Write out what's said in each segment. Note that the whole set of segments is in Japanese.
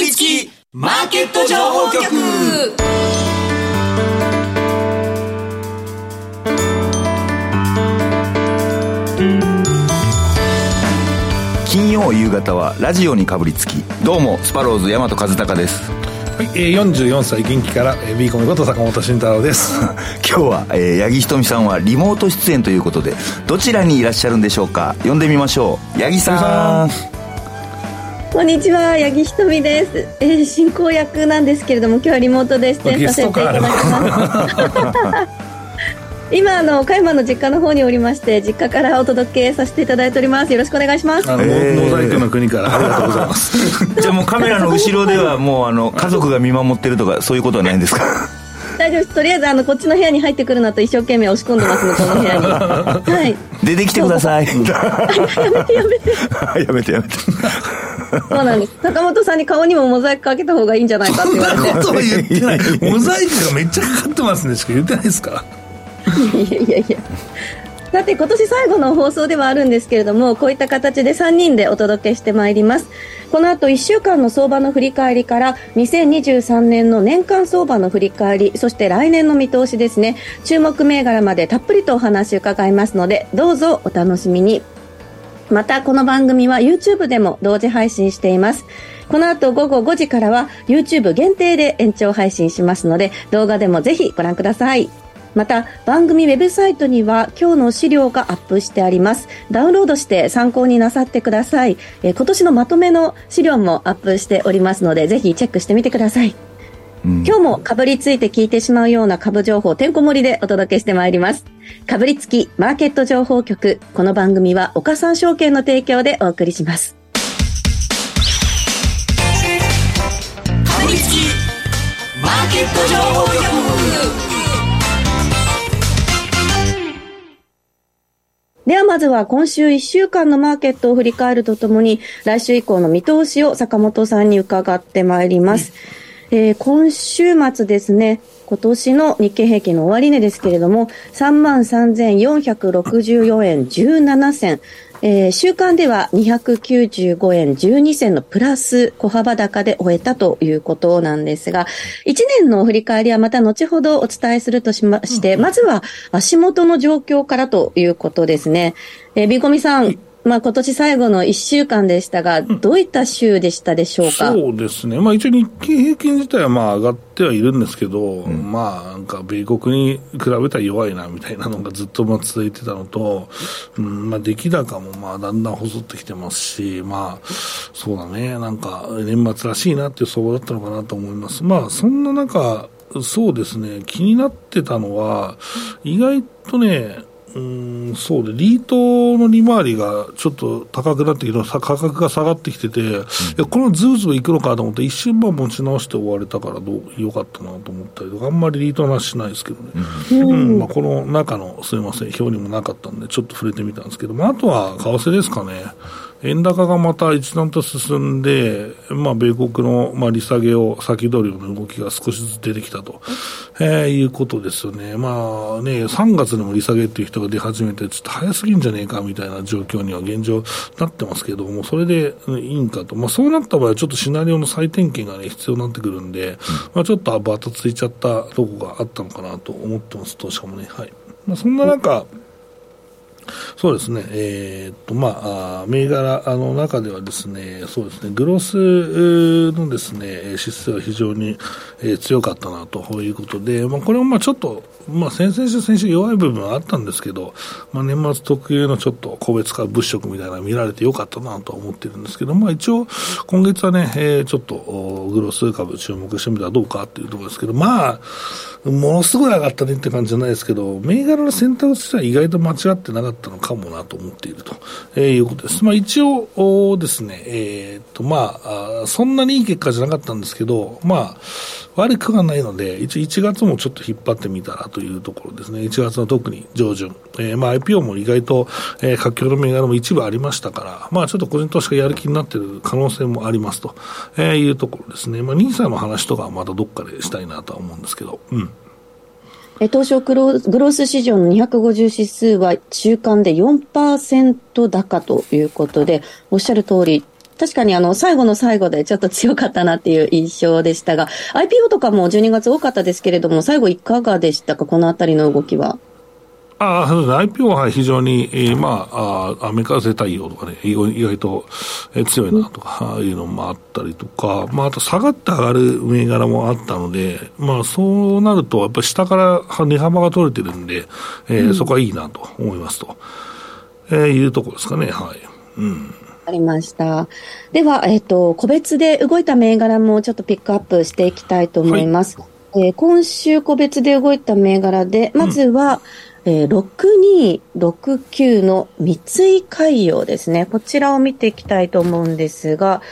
りつきマーケット情報局。金曜夕方はラジオにかぶりつき。どうもスパローズ大和和孝です。はい、えー、44歳元気から、えー、ビーコミこと坂本慎太郎です。今日は、えー、八木ひとみさんはリモート出演ということでどちらにいらっしゃるんでしょうか。呼んでみましょう。八木さんこんにちは八木ひとみです、えー、進行役なんですけれども今日はリモートで出演させていただきます。今あの岡山の実家の方におりまして実家からお届けさせていただいております。よろしくお願いします。あの、えー、モザイクの国から。ありがとうございます。じゃあもうカメラの後ろではもうあの 家族が見守ってるとかそういうことはないんですか？大丈夫です。とりあえずあのこっちの部屋に入ってくるなと一生懸命押し込んでますこの部屋に。はい。出てきてください。やめてやめて。やめてやめてそうなんです。坂本さんに顔にもモザイクかけた方がいいんじゃないかって言われて。そんなこと言ってない。モザイクがめっちゃかかってますねしか言ってないですかいやいやいや。さて今年最後の放送ではあるんですけれどもこういった形で3人でお届けしてまいります。この後1週間の相場の振り返りから2023年の年間相場の振り返りそして来年の見通しですね。注目銘柄までたっぷりとお話伺いますのでどうぞお楽しみにまたこの番組は YouTube でも同時配信しています。この後午後5時からは YouTube 限定で延長配信しますので動画でもぜひご覧ください。また番組ウェブサイトには今日の資料がアップしてあります。ダウンロードして参考になさってください、えー、今年のまとめの資料もアップしておりますのでぜひチェックしてみてください、うん、今日もかぶりついて聞いてしまうような株情報てんこ盛りでお届けしてまいりますかぶりつきマーケット情報局。この番組は岡三証券の提供でお送りします。かぶりつきマーケット情報局。ではまずは今週1週間のマーケットを振り返るとともに、来週以降の見通しを坂本さんに伺ってまいります。うん、えー、今週末ですね、今年の日経平均の終値ですけれども、33,464円17銭。えー、週間では295円12銭のプラス小幅高で終えたということなんですが、1年の振り返りはまた後ほどお伝えするとしまして、まずは足元の状況からということですね。えー、ビコミさん、まあ、今年最後の1週間でしたが、どういった週でしたでしょうか、うん、そうですね、まあ、一応、日経平均自体はまあ上がってはいるんですけど、うん、まあ、なんか米国に比べたら弱いなみたいなのがずっとまあ続いてたのと、うんまあ、出来高もまあだんだん細ってきてますし、まあ、そうだね、なんか年末らしいなっていう相場だったのかなと思います。まあ、そんな中、そうですね、気になってたのは、意外とね、うんそうで、リートの利回りがちょっと高くなってきて、価格が下がってきてて、うん、いやこのズーズーいくのかと思って、一瞬持ち直して終われたからどう、よかったなと思ったりとか、あんまりリートの話しないですけどね、うん、うん、まあ、この中の、すみません、表にもなかったんで、ちょっと触れてみたんですけど、まあ、あとは為替ですかね。円高がまた一段と進んで、まあ、米国の、まあ、利下げを先取りの動きが少しずつ出てきたと、えー、いうことですよね。まあね、3月でも利下げっていう人が出始めて、ちょっと早すぎんじゃねえかみたいな状況には現状なってますけども、それでいいんかと。まあ、そうなった場合はちょっとシナリオの再点検がね、必要になってくるんで、まあ、ちょっとバタついちゃったとこがあったのかなと思ってます、投資家もね。はい。まあ、そんな中、そうですね、えー、っと、まあ、銘柄の中ではですね、そうですね、グロスのですね、指数は非常に強かったなということで、まあ、これもまあちょっと、まあ、先々週、先週弱い部分はあったんですけど、まあ、年末特有のちょっと個別化物色みたいなの見られてよかったなと思ってるんですけど、まあ、一応、今月はね、えー、ちょっとグロス株注目してみたらどうかっていうところですけど、まあ、ものすごい上がったねって感じじゃないですけど、銘柄の選択としては意外と間違ってなかったのかもなと思っていると、えー、いうことです。まあ一応ですね、えー、っとまあ、そんなにいい結果じゃなかったんですけど、まあ、悪くはないので、一応1月もちょっと引っ張ってみたらというところですね。1月の特に上旬。えー、まあ IPO も意外と、えー、活況の銘柄も一部ありましたから、まあちょっと個人投資家やる気になっている可能性もありますと、えー、いうところですね。まあ NISA の話とかはまたどっかでしたいなとは思うんですけど、うん。東証グログロース市場の250指数は中間で4%高ということで、おっしゃる通り、確かにあの、最後の最後でちょっと強かったなっていう印象でしたが、IPO とかも12月多かったですけれども、最後いかがでしたか、このあたりの動きは。あそうですね、IPO は非常に、えー、まあ、あアメリカ製対応とかね、意外と、えー、強いなとかいうのもあったりとか、まあ、あと下がって上がる銘柄もあったので、まあ、そうなると、やっぱり下から値幅が取れてるんで、えー、うん、そこはいいなと思いますと、えー、いうところですかね、はい。うんありました。では、えっ、ー、と、個別で動いた銘柄もちょっとピックアップしていきたいと思います。はい、えー、今週個別で動いた銘柄で、まずは、うんえー、6269の三井海洋ですね。こちらを見ていきたいと思うんですが、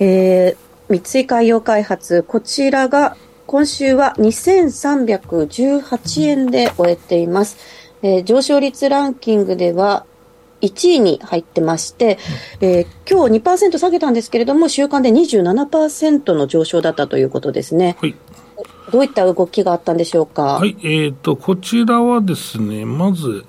えー、三井海洋開発、こちらが今週は2318円で終えています。えー、上昇率ランキングでは1位に入ってまして、えー、今日2%下げたんですけれども、週間で27%の上昇だったということですね。はいどういった動きがあったんでしょうか？はい、えっ、ー、と、こちらはですね、まず、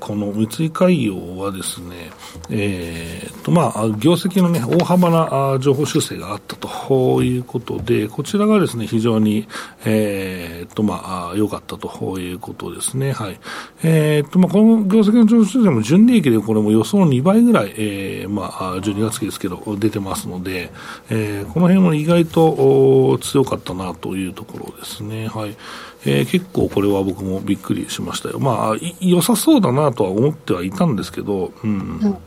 この三井海洋はですね、えっ、ー、と、まあ、業績のね、大幅な情報修正があったということで、こちらがですね、非常に、えっ、ー、と、まあ、良かったということですね。はい。えっ、と、まあ、この業績の情報修正も純利益でこれも予想の2倍ぐらい、えー、まあ、12月期ですけど、出てますので、えー、この辺も意外と強かったなというところですね。はい。えー、結構これは僕もびっくりしましたよ。まあ、良さそうだなとは思ってはいたんですけど、うん。うん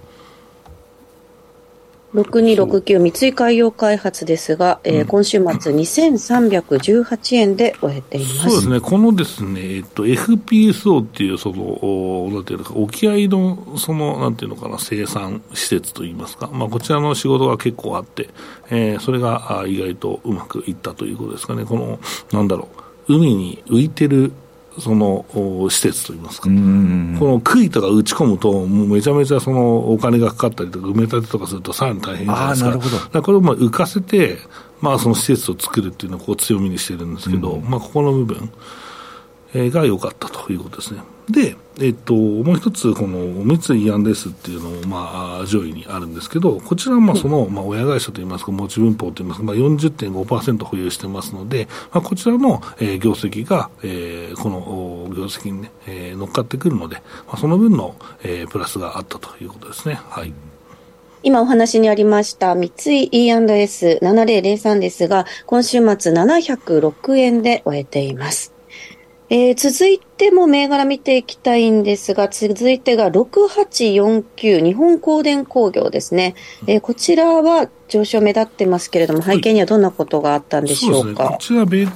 6269三井海洋開発ですが、えー、今週末2318円で終えています。そうですね。このですね、えっと、FPSO っていう、その、なんていうか、沖合の、その、なんていうのかな、生産施設といいますか、まあ、こちらの仕事が結構あって、えー、それが意外とうまくいったということですかね。この、なんだろう、海に浮いてるその施設といいますか、この杭とか打ち込むと、もうめちゃめちゃそのお金がかかったりとか、埋め立てとかすると、さらに大変じゃないですか、なるほど。これをまあ浮かせて、まあ、その施設を作るっていうのをこう強みにしてるんですけど、うん、まあ、ここの部分、えー、が良かったということですね。で、えっと、もう一つ、この三井アンデスっていうのも、まあ、上位にあるんですけど、こちらは、まあ、その、まあ、親会社といいますか、持ち分法といいますか、まあ、40.5%保有してますので、まあ、こちらの、えー、業績が、えー、この業績にね、えー、乗っかってくるので、まあ、その分の、えー、プラスがあったということですね。はい。今お話にありました三井 E&S7003 ですが、今週末706円で終えています。えー、続いても銘柄見ていきたいんですが、続いてが6849日本光電工業ですね。えー、こちらは上昇目立ってますけれども、背景にはどんなことがあったんでしょうか？はい、うね、こちら、米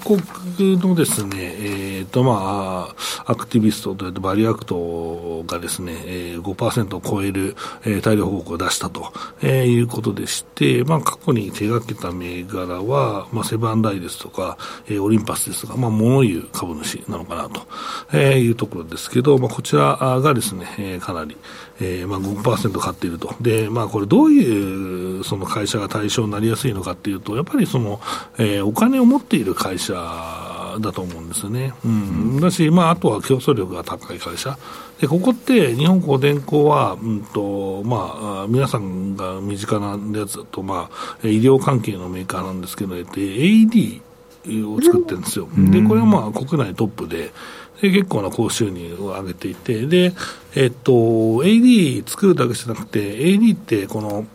国のですね、えーとまあ、アクティビストというと、バリューアクトがですね、えー、5%を超える、えー、大量報告を出したと、えー、いうことでして、まあ、過去に手がけた銘柄は、まあ、セブンダイですとか、えー、オリンパスですとか、まあ、物言う株主なのかなと、えー、いうところですけど、まあ、こちらがですね、えー、かなり、えーまあ5%買っていると。で、まあ、これどういうその会社が対象になりやすいのかっていうと、やっぱりその、えー、お金を持っている会社だと思うんですよね。うん。だし、まあ、あとは競争力が高い会社。で、ここって日本光電工は、うんと、まあ、皆さんが身近なやつだと、まあ、医療関係のメーカーなんですけど、AD を作ってるんですよ。で、これはまあ、国内トップで、で結構な高収入を上げていて、で、えっと、AD 作るだけじゃなくて、AD ってこの、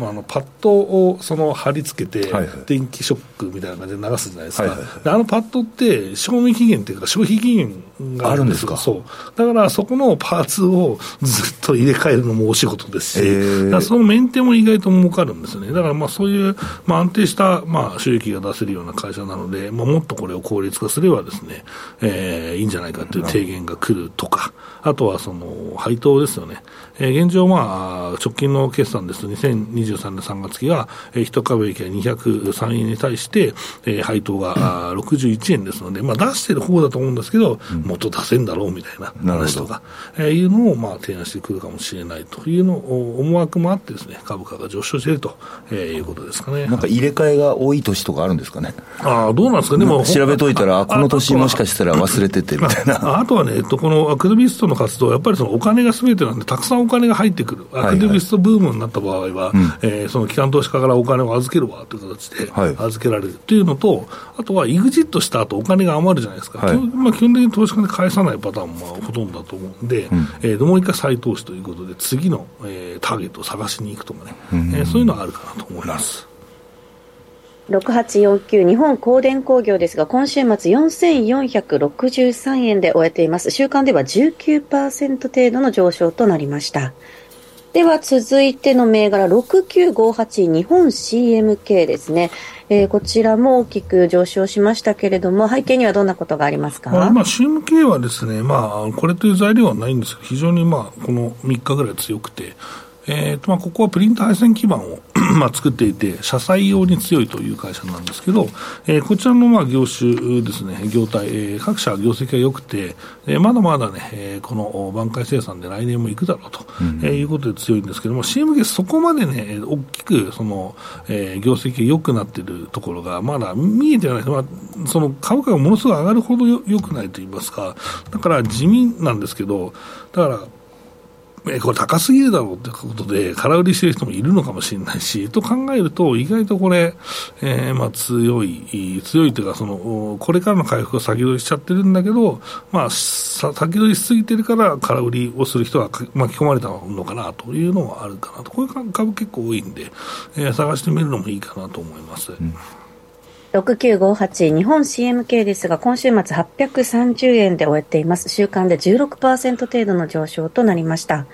あのパッドをその貼り付けて、電気ショックみたいな感じで流すじゃないですか、はいはいはい、あのパッドって賞味期限っていうか、消費期限があるんですか？そう。だからそこのパーツをずっと入れ替えるのもお仕事ですし、だそのメンテも意外と儲かるんですよね、だからまあそういう、まあ、安定したまあ収益が出せるような会社なので、まあ、もっとこれを効率化すればですね、えー、いいんじゃないかという提言が来るとか、あとはその配当ですよね、えー、現状、まあ、直近の決算ですと、2023年3月期が、えー、1株益が203円に対して、えー、配当が、うん、61円ですので、まあ、出してる方だと思うんですけど、うん、もっと出せんだろうみたいな話とか、えー、いうのを、まあ、提案してくるかもしれないというの思惑もあってですね、株価が上昇していると、えー、いうことですかね。なんか入れ替えが多い年とかあるんですかね。ああ、どうなんですかね。も調べといたら、この年もしかしたら忘れててみたいな。あとはね、えっと、このアクティビストの活動、やっぱりそのお金がすべてなんで、たくさんお金が入ってくる、アクティビストブームになった場合は、はいえーその機関投資家からお金を預けるわという形ではい預けられるというのと、あとは、イグジットした後お金が余るじゃないですか、はい基本まあ、基本的に投資家で返さないパターンもまあほとんどだと思うんで、えーもう一回再投資ということで、次の、えーターゲットを探しに行くとかね、えーそういうのはあるかなと思います。6849日本光電工業ですが、今週末4463円で終えています。週間では19%程度の上昇となりました。では続いての銘柄6958日本 CMK ですね、えーこちらも大きく上昇しましたけれども背景にはどんなことがありますか、まあ、今、CMK はですね、まあ、これという材料はないんですけど、非常にまあ、この3日ぐらい強くて、えーとまあ、ここはプリント配線基板を まあ作っていて、車載用に強いという会社なんですけど、えーこちらのまあ業種ですね、業態、えー各社業績が良くて、えーまだまだね、えーこの挽回生産で来年も行くだろうと、えーいうことで強いんですけども、CMK そこまでね、大きくその、えー業績が良くなっているところがまだ見えてない、まあ、その株価がものすごい上がるほどよ良くないと言いますか、だから地味なんですけど、だから、えこれ高すぎるだろうということで、空売りしてる人もいるのかもしれないし、と考えると、意外とこれ、えーまあ強い、強いというか、その、これからの回復を先取りしちゃってるんだけど、まあ、さ先取りしすぎてるから、空売りをする人がか巻き込まれたのかなというのはあるかなと。こういう株結構多いんで、えー探してみるのもいいかなと思います。6958日本 CMK ですが、今週末830円で終えています。週間で16%程度の上昇となりました。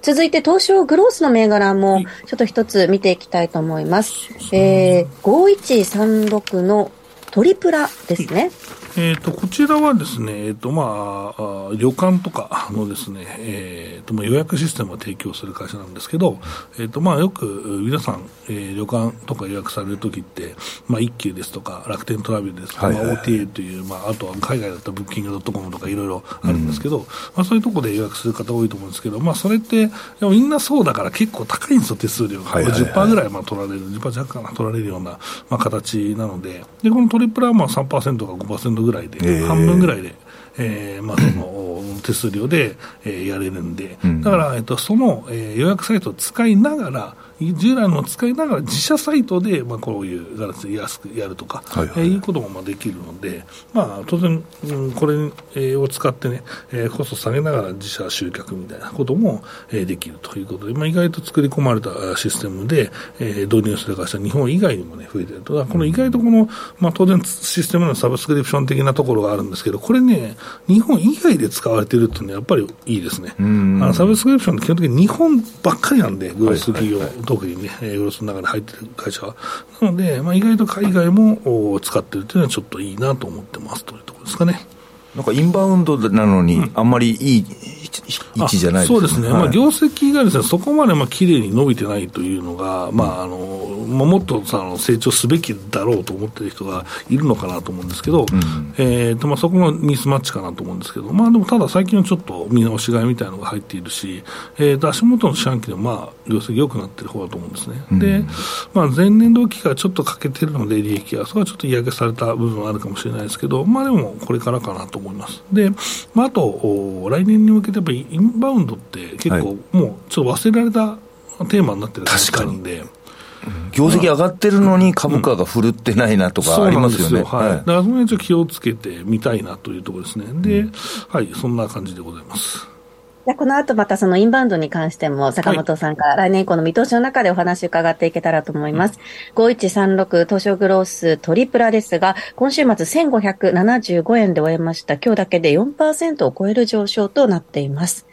続いて東証グロースの銘柄もちょっと一つ見ていきたいと思います。えー、5136のトリプラですね。えー、とこちらはですね、えーとまあ、あ旅館とかのですね、えーとまあ、予約システムを提供する会社なんですけど、えーとまあ、よく皆さん、えー旅館とか予約されるときって、まあ、一休ですとか楽天トラベルですとか、はいはいはい。まあ、OTA という、まあ、あとは海外だったらブッキングドットコムとかいろいろあるんですけど、まあ、そういうところで予約する方多いと思うんですけど、まあ、それってでもみんなそうだから結構高いんですよ、手数料が。はいはいはい。10%ぐらいまあ取られる、10%弱かな、取られるような、まあ、形なので、でこのトリプルはまあ3%か5%ぐらいで、えー。半分ぐらいで、えーまあ、その 手数料で、えーやれるんで、だから、えっと、その、えー予約サイトを使いながら、従来のを使いながら自社サイトで、まあ、こういう形で安くやるとか、はいはいえーいうこともまあできるので、まあ、当然、うんこれえーを使ってね、えーコスト下げながら自社集客みたいなことも、えーできるということで、まあ、意外と作り込まれたあシステムで、えー導入する会社、日本以外にもね、増えてると。この意外とこの、まあ、当然システムのサブスクリプション的なところがあるんですけど、これね、日本以外で使われてるっていうのはやっぱりいいですね。あのサブスクリプションって基本的に日本ばっかりなんで、グロス企業、特にね、えーグロスの中に入ってる会社は。なので、まあ、意外と海外もお使ってるっていうのはちょっといいなと思ってますというところですかね。なんかインバウンドなのに、あんまりいい位置じゃないそうですね、はい。まあ、業績がですねそこまでまあ綺麗に伸びてないというのが、まああのまあ、もっとさあの成長すべきだろうと思ってる人がいるのかなと思うんですけど、えーとまあ、そこのミスマッチかなと思うんですけど、まあ、でもただ最近はちょっと見直し買いみたいなのが入っているし、えーと足元の四半期でもまあ業績良くなってる方だと思うんですね。で、まあ、前年同期からちょっと欠けてるので、利益が、そこはちょっと嫌気された部分はあるかもしれないですけど、まあでもこれからかなと思います。で、まあ、あと、お来年に向けてやっぱりインバウンドって結はい。構もうちょっと忘れられたテーマになってる感じがあるんで、業績上がってるのに株価が振るってないなとかありますよね。だからその辺ちょっと気をつけてみたいなというところですね。で、はい、そんな感じでございます。じゃあこの後またそのインバウンドに関しても坂本さんから来年以降の見通しの中でお話伺っていけたらと思います。5136東証グローストリプラですが、今週末1575円で終えました。今日だけで4%を超える上昇となっています。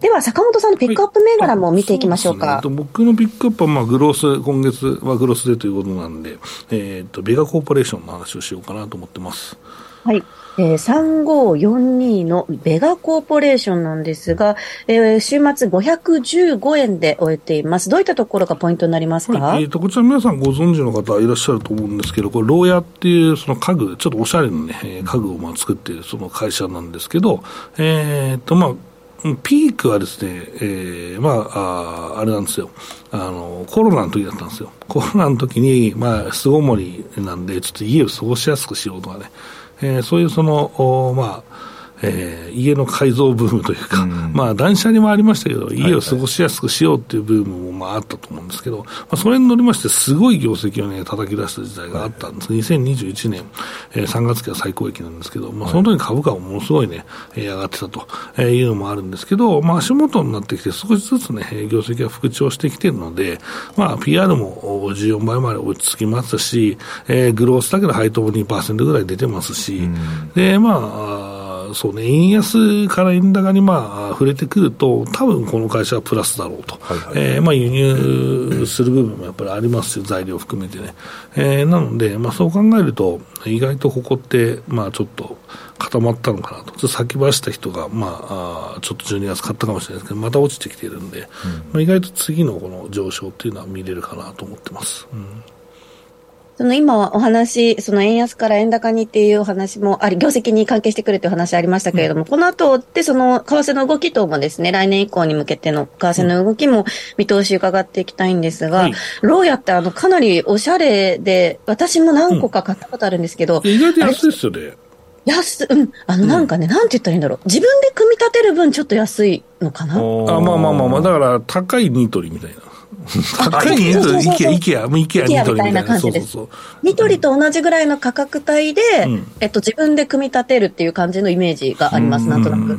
では坂本さんのピックアップ銘柄も見ていきましょうか。そうですね僕のピックアップは、まあ、グロース、今月はグロースでということなんで、えっ、と、ベガコーポレーションの話をしようかなと思ってます。はい。えー、3542のベガコーポレーションなんですが、えー週末515円で終えています。どういったところがポイントになりますか、はい、えー、とこちら皆さんご存知の方いらっしゃると思うんですけど、これ、牢屋っていうその家具、ちょっとおしゃれなね、家具をまあ作っているその会社なんですけど、えーとまあ、ピークはですね、えーまあ、ああれなんですよ。あの、コロナの時だったんですよ。コロナの時に、まあ、巣ごもりなんで、ちょっと家を過ごしやすくしようとかね、えーそういうその、おまあ、えー、家の改造ブームというか、うん、まあ断捨離もありましたけど、家を過ごしやすくしようっていうブームもまああったと思うんですけど、まあ、それに乗りまして、すごい業績をね、叩き出した時代があったんです、はい、2021年、えー、3月期は最高益なんですけど、まあ、その時株価もものすごいね、えー、上がってたというのもあるんですけど、まあ、足元になってきて、少しずつね、業績が復調してきてるので、まあ、PR も14倍まで落ち着きますし、えー、グロースだけど配当も2%ぐらい出てますし、うん、で、まあ、そうね、円安から円高にまあ触れてくると、多分この会社はプラスだろうと、はいはい、えー、まあ、輸入する部分もやっぱりありますよ、材料含めてね。えー、なので、まあ、そう考えると、意外とここって、まあ、ちょっと固まったのかなと、先走った人が、まあ、あちょっと12月買ったかもしれないですけど、また落ちてきているんで、うん、まあ、意外と次のこの上昇っていうのは見れるかなと思ってます。うんその今お話、その円安から円高にっていうお話もあり、業績に関係してくるという話ありましたけれども、うん、この後ってその為替の動き等もですね、来年以降に向けての為替の動きも見通し伺っていきたいんですが、うん、ローヤってあのかなりおしゃれで、私も何個か買ったことあるんですけど、うん、意外と安いですよね。安、うん、あの、なんかね、うん、なんて言ったらいいんだろう。自分で組み立てる分、ちょっと安いのかな？あ、まあまあまあまあ、だから、高いニトリみたいな。高いニトリ、イケア、イケア、イケアニトリみたいな感じです。そうそうニトリと同じぐらいの価格帯で、うん、えっと、自分で組み立てるっていう感じのイメージがあります、なんとなく。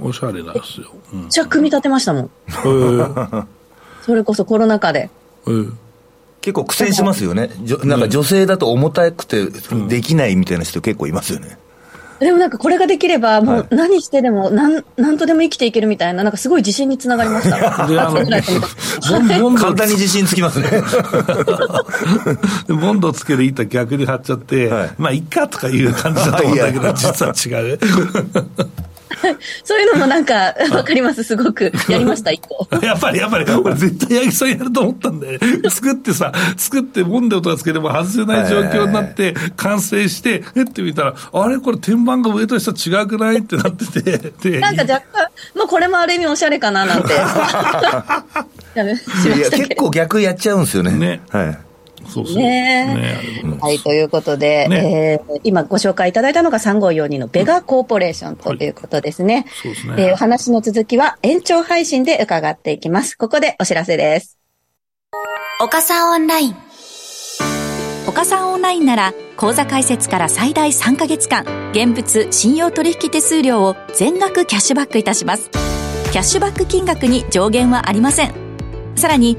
おしゃれなんですよ。じゃあ、組み立てましたもん。それこそコロナ禍で。結構苦戦しますよね。なんか女性だと重たくてできないみたいな人結構いますよね。でもなんかこれができれば、もう何してでも、なん、なんとでも生きていけるみたいな、なんかすごい自信につながりました。簡単に自信つきますね。ボンドつける板逆に貼っちゃって、はい、まあ、いっかとかいう感じだと思うんだけど、実は違う。そういうのもなんか、わかります、すごく。やりました、一個。やっぱり、やっぱり、俺絶対八木さんやると思ったんで、作ってさ、作って、ボンデとかつけても外せない状況になって、完成して、えって見たら、あれ？これ天板が上と下違くない？ってなってて、なんか若干、もうこれもある意味おしゃれかななんて。いや、結構逆やっちゃうんですよね。ね。はい。そうそう。ねはい、ということで、ね、えー、今ご紹介いただいたのが3542のベガコーポレーションということですね。はい、そうですね。えー、お話の続きは延長配信で伺っていきます。ここでお知らせです。岡さんオンライン。岡さんオンラインなら、口座開設から最大3ヶ月間、現物信用取引手数料を全額キャッシュバックいたします。キャッシュバック金額に上限はありません。さらに、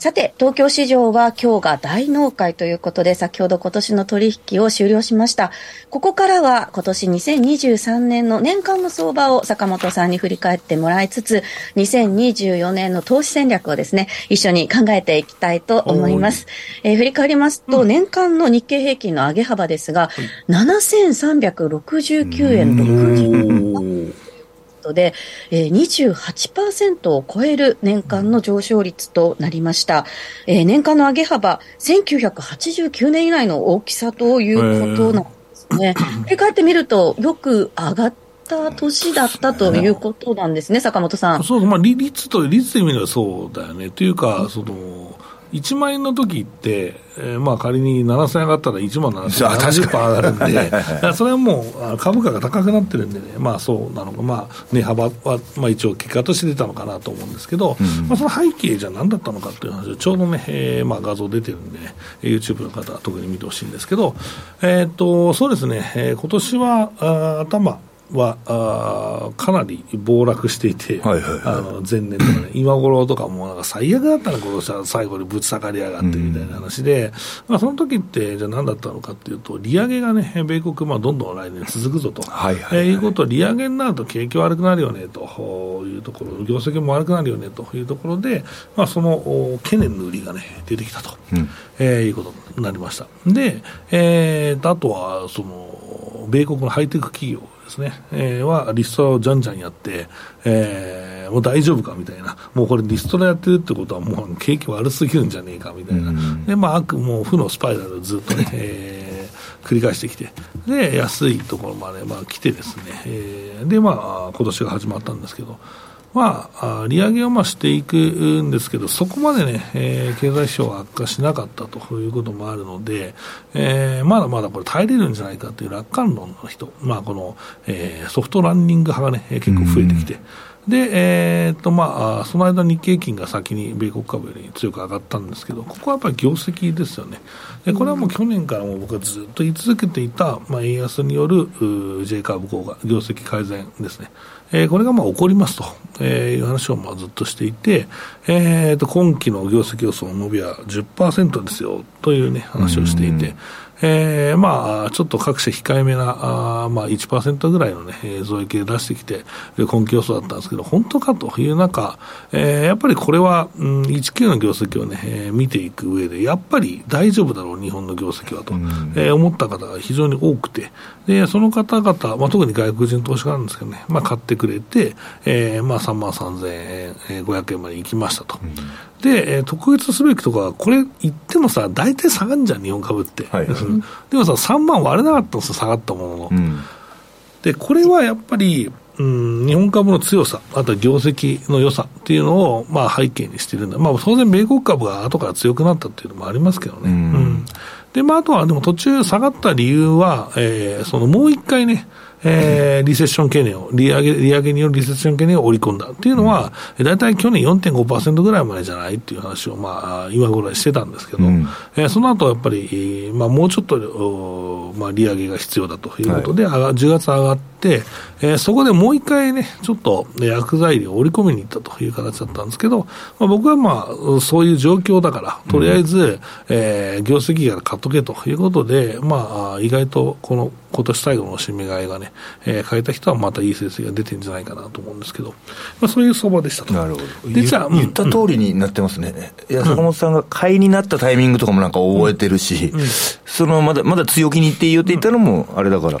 さて、東京市場は今日が大納会ということで、先ほど今年の取引を終了しました。ここからは今年2023年の年間の相場を坂本さんに振り返ってもらいつつ、2024年の投資戦略をですね、一緒に考えていきたいと思います。えー、振り返りますと、うん、年間の日経平均の上げ幅ですが、うん、7369円60トで、えー、28%を超える年間の上昇率となりました。えー、年間の上げ幅、1989年以来の大きさということなんですね。振り返ってみると、よく上がった年だったということなんですね、坂本さん。そう、まあ、率と、率で見ればそうだよね。というか、その、1万円の時って、えー、まあ仮に7000円上がったら1万7000円。70%上がるんで、それはもう株価が高くなってるんでね、まあそうなのか、まあ値幅は、まあ一応結果として出たのかなと思うんですけど、うん、まあその背景じゃ何だったのかっていう話をちょうどね、えー、まあ画像出てるんで、ね、YouTube の方は特に見てほしいんですけど、えっ、ー、と、そうですね、えー、今年はあ頭、はあかなり暴落していて、はいはいはい、あの前年とかね、今頃とかもなんか最悪だったの、今年は最後にぶち下がりやがってみたいな話で、うん、まあ、その時ってじゃあ何だったのかっていうと、利上げがね、米国、まあ、どんどん来年続くぞと、はいはいはい、えー、いうこと利上げになると景気悪くなるよねというところ、業績も悪くなるよねというところで、まあ、その懸念の売りがね、出てきたと、うん、えー、いうことになりました。で、えー、あとはその米国のハイテク企業ですね、えー、はリストラをじゃんじゃんやって、えー、もう大丈夫かみたいな、もうこれ、リストラやってるってことは、もう景気悪すぎるんじゃねえかみたいな、うん、でまあ、悪もう負のスパイラルをずっとね、えー、繰り返してきて、で安いところまで、まあ、来てですね、えー、で、まあ今年が始まったんですけど。まあ、利上げをまあしていくんですけど、そこまでね、えー、経済指標が悪化しなかったということもあるので、えー、まだまだこれ耐えれるんじゃないかという楽観論の人、まあ、この、えー、ソフトランニング派がね、結構増えてきて、で、えー、と、まあ、その間日経金が先に米国株より強く上がったんですけど、ここはやっぱり業績ですよね。で、これはもう去年からも僕はずっと言い続けていた、まあ、円安による J 株効果、業績改善ですね。えー、これがまあ起こりますと、えー、いう話をまあずっとしていて、えー、と今期の業績予想の伸びは10%ですよというね、話をしていて、えー、まあ、ちょっと各社控えめな、あまあ1%ぐらいのね、増益で出してきて、今期予想だったんですけど、本当かという中、えー、やっぱりこれは、うん、19の業績をね、えー、見ていく上で、やっぱり大丈夫だろう、日本の業績はと、えー、思った方が非常に多くて、で、その方々、まあ、特に外国人投資家なんですけどね、まあ、買ってくれて、えー、まあ3万3500円まで行きましたと。うんで、えー、特別すべきとか、これ言ってもさ、大体下がるんじゃん、日本株って。はい、でもさ、3万割れなかったんですよ、下がったものの。うん、で、これはやっぱり、うん、日本株の強さ、あと業績の良さっていうのを、まあ、背景にしてるんだ、まあ、当然、米国株が後から強くなったっていうのもありますけどね。うん、うん、で、まあ、あとは、でも途中下がった理由は、えー、そのもう一回ね、えー、リセッション懸念を、利上げ、利上げによるリセッション懸念を織り込んだっていうのは、大体去年4.5%ぐらいまでじゃないっていう話を、まあ、今ぐらいしてたんですけど、うん、えー、その後やっぱり、まあ、もうちょっと、まあ、利上げが必要だということで、はい、10月上がって、えー、そこでもう一回ね、ちょっと薬剤料を織り込みに行ったという形だったんですけど、まあ、僕はまあ、そういう状況だから、とりあえず、うん、えー、業績から買っとけということで、まあ、意外とこの今年最後の締め替えがね、えー、変えた人はまたいい成績が出てるんじゃないかなと思うんですけど、まあ、そういう相場でしたと。なるほど。で、じゃあ、言った通りになってますね。うん、いや、坂本さんが買いになったタイミングとかもなんか覚えてるし、その、まだ、まだ強気にって言っていたのも、あれだから、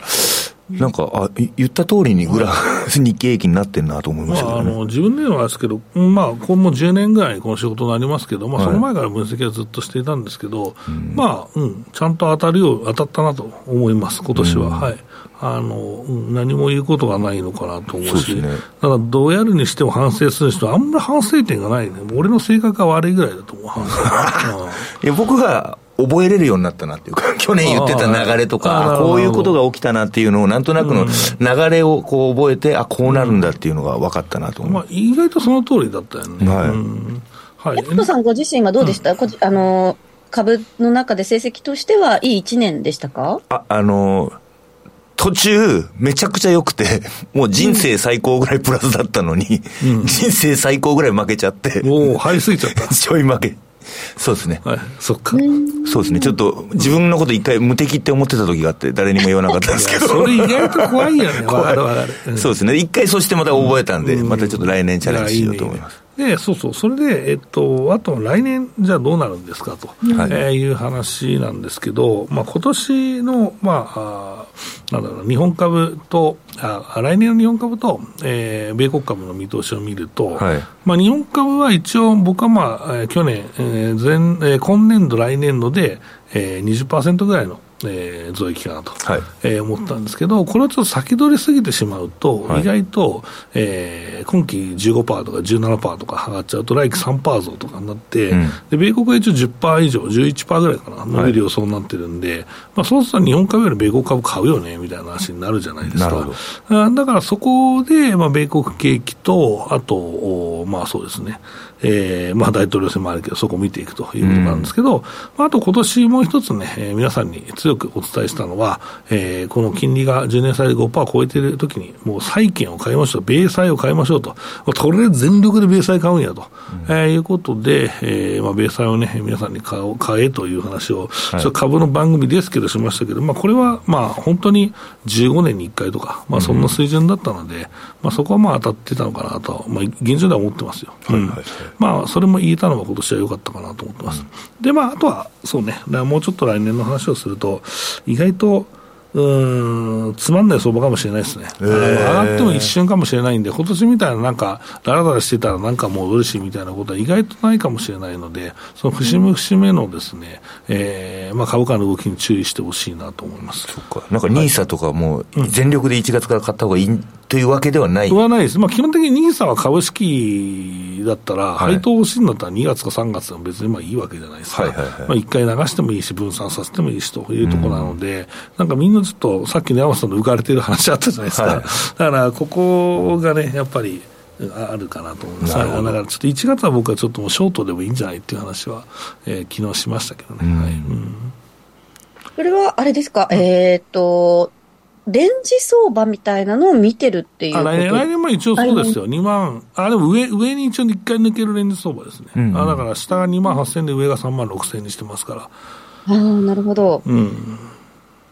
なんか、あ言った通りにグラフ、日経平均になってるなと思いましたけど、ね、まあ、あの自分ではですけど、まあ、これも10年ぐらいこの仕事になりますけど、まあ、その前から分析はずっとしていたんですけど、はい、まあ、うん、ちゃんと当たるよう、当たったなと思います、今年は。うん、はい。あの、何も言うことがないのかなと思うし、うね、だからどうやるにしても反省する人は、あんまり反省点がないね、俺の性格が悪いぐらいだと思う、反省。いや僕が覚えれるようになったなっていうか、去年言ってた流れとか、こういうことが起きたなっていうのを、なんとなくの流れをこう覚えて、あ、こうなるんだっていうのが分かったなと思う。まあ、意外とその通りだったよね。はい。はい。ヤクさんご自身はどうでした、うん、あの、株の中で成績としてはいい一年でしたか？あ、あの、途中、めちゃくちゃ良くて、もう人生最高ぐらいプラスだったのに、うん、人生最高ぐらい負けちゃって。おお、入りすぎちゃった。ちょい負け。そうですね。はい。そっか。そうですね。ちょっと、自分のこと一回無敵って思ってた時があって、誰にも言わなかったんですけど。それ意外と怖いよね。怖い。そうですね。一回そしてまた覚えたんで、またちょっと来年チャレンジしようと思います。で、そうそう、それで、えっと、あと来年、じゃあどうなるんですかと、はい、えー、いう話なんですけど、まあ今年の、まあ、あなんだろう、日本株と、あ来年の日本株と、えー、米国株の見通しを見ると、はい、まあ日本株は一応、僕はまあ、えー、去年、えー前えー、今年度、来年度で、えー、20%ぐらいのえー、増益かなと、はい、えー、思ったんですけど、これはちょっと先取りすぎてしまうと、はい、意外と、えー、今期15%とか17%とか上がっちゃうと、来期3%増とかになって、うん、で米国は一応10%以上、11%ぐらいかな、伸びる予想になってるんで、はい、まあ、そうすると日本株より米国株買うよねみたいな話になるじゃないですか。だからそこで、まあ、米国景気と、あと、まあそうですね、えー、まあ大統領選もあるけど、そこを見ていくということなんですけど、うん、まあ、あと今年もう一つね、えー、皆さんに強くお伝えしたのは、えー、この金利が10年債で5%超えているときに、もう債券を買いましょう、米債を買いましょうと、これで全力で米債買うんやと、うん、えー、いうことで、えーまあ、米債をね、皆さんに買お買えという話を、はい、株の番組ですけどしましたけど、まあ、これはまあ本当に15年に1回とか、まあ、そんな水準だったので、うん、まあ、そこはまあ当たってたのかなと、まあ、現状では思ってますよ。はいはいはい、まあ、それも言えたのは今年は良かったかなと思ってます。うん、で、まあ、あとは、そうね、もうちょっと来年の話をすると、意外と、うん、つまんない相場かもしれないですね。えー、上がっても一瞬かもしれないんで、今年みたいななんか、だらだらしてたらなんか戻るしみたいなことは意外とないかもしれないので、その節目節目のですね、えー、まあ株価の動きに注意してほしいなと思います。そっか。なんかニーサとかも全力で1月から買った方がいいというわけではないはないです。まあ基本的にニーサは株式だったら、配当欲しいんだったら2月か3月でも別にまあいいわけじゃないですか。はいはいはい、まあ1回流してもいいし、分散させてもいいしというところなので、うん、なんかみんなちょっと、さっきの山さんの浮かれてる話あったじゃないですか。はい、だから、ここがね、やっぱり、あるかなと思います。だから、ちょっと1月は僕はちょっともうショートでもいいんじゃないっていう話は、えー、昨日しましたけどね。うん、はい。うん、それは、あれですか、えー、っと、レンジ相場みたいなのを見てるっていう来年来年も一応そうですよ、2万、あ、でも上上に一応1回抜けるレンジ相場ですね、うんうん、あだから下が2万8000で上が3万6000にしてますから。ああ、なるほど。うん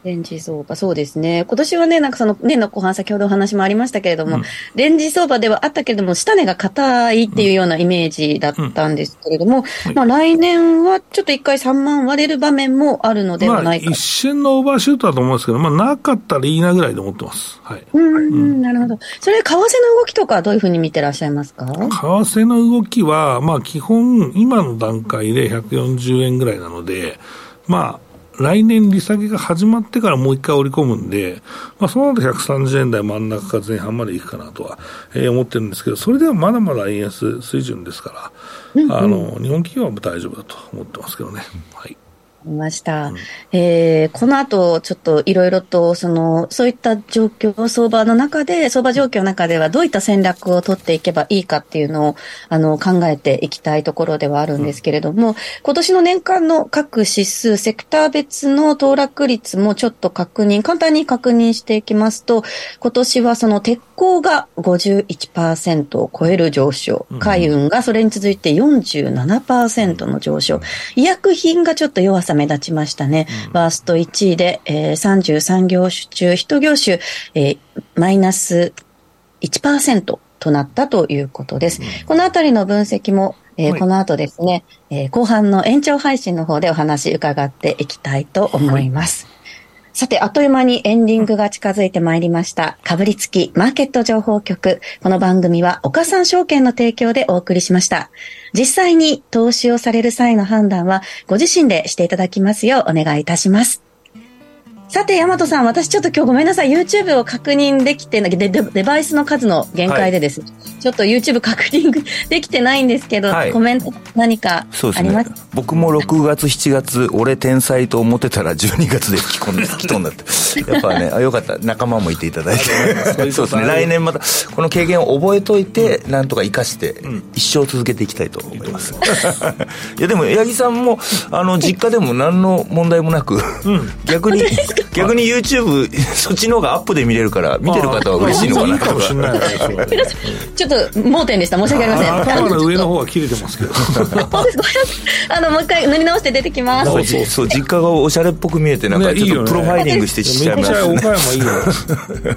レンジ相場、そうですね。今年はね、なんかその年の後半、先ほどお話もありましたけれども、うん、レンジ相場ではあったけれども、下値が硬いっていうようなイメージだったんですけれども、うんうん、まあ来年はちょっと一回3万割れる場面もあるのではないか。まあ、一瞬のオーバーシュートだと思うんですけど、まあなかったらいいなぐらいで思ってます。はい。うん、なるほど。それ、為替の動きとかどういうふうに見てらっしゃいますか？為替の動きは、まあ基本、今の段階で140円ぐらいなので、まあ、来年利下げが始まってからもう一回織り込むんで、まあ、その後130円台真ん中か前半までいくかなとは、えー、思ってるんですけど、それではまだまだ円安水準ですから、うんうん、あの、日本企業は大丈夫だと思ってますけどね。はい。いました。うん、えー、この後、ちょっといろいろと、その、そういった状況、相場の中で、相場状況の中ではどういった戦略を取っていけばいいかっていうのを、あの、考えていきたいところではあるんですけれども、うん、今年の年間の各指数、セクター別の騰落率もちょっと確認、簡単に確認していきますと、今年はその鉄鋼が51%を超える上昇、海運がそれに続いて47%の上昇、医薬品がちょっと弱さ目立ちましたね。うん、ワースト1位で、えー、33業種中1業種、えー、マイナス1%となったということです。うん、このあたりの分析も、えー、この後ですね、えー、後半の延長配信の方でお話伺っていきたいと思います。はいさて、あっという間にエンディングが近づいてまいりました。かぶりつきマーケット情報局。この番組は岡三証券の提供でお送りしました。実際に投資をされる際の判断はご自身でしていただきますようお願いいたします。さて、大和さん、私ちょっと今日ごめんなさい、YouTube を確認できてなデ、デバイスの数の限界でです、はい、ちょっと YouTube 確認 できてないんですけど、はい、コメント何かあります、ね、僕も6月、7月、俺天才と思ってたら12月で吹き込んで、吹き飛んだって。やっぱね、あよかった、仲間もいていただいて。そうですね、来年また、この経験を覚えといて、なんとか生かして、一生続けていきたいと思います。いや、でも、八木さんも、あの、実家でも何の問題もなく、逆に、逆に YouTube そっちの方がアップで見れるから見てる方は嬉しいのかなかもしれない ちょっと盲点でした。申し訳ありません。頭の上の方は切れてますけどあのもう一回塗り直して出てきます。そうそうそう実家がおしゃれっぽく見えてなんかちょっとプロファイリングしてしちゃいます。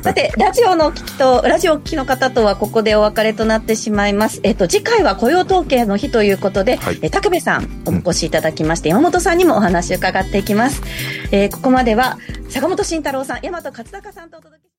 さてラジオの聞きとラジオ聞きの方とはここでお別れとなってしまいます。えっと次回は雇用統計の日ということで、はい、え高部さん。お越しいただきまして、山本さんにもお話を伺っていきます、えー、ここまでは坂本慎太郎さん、大和勝孝さんとお届け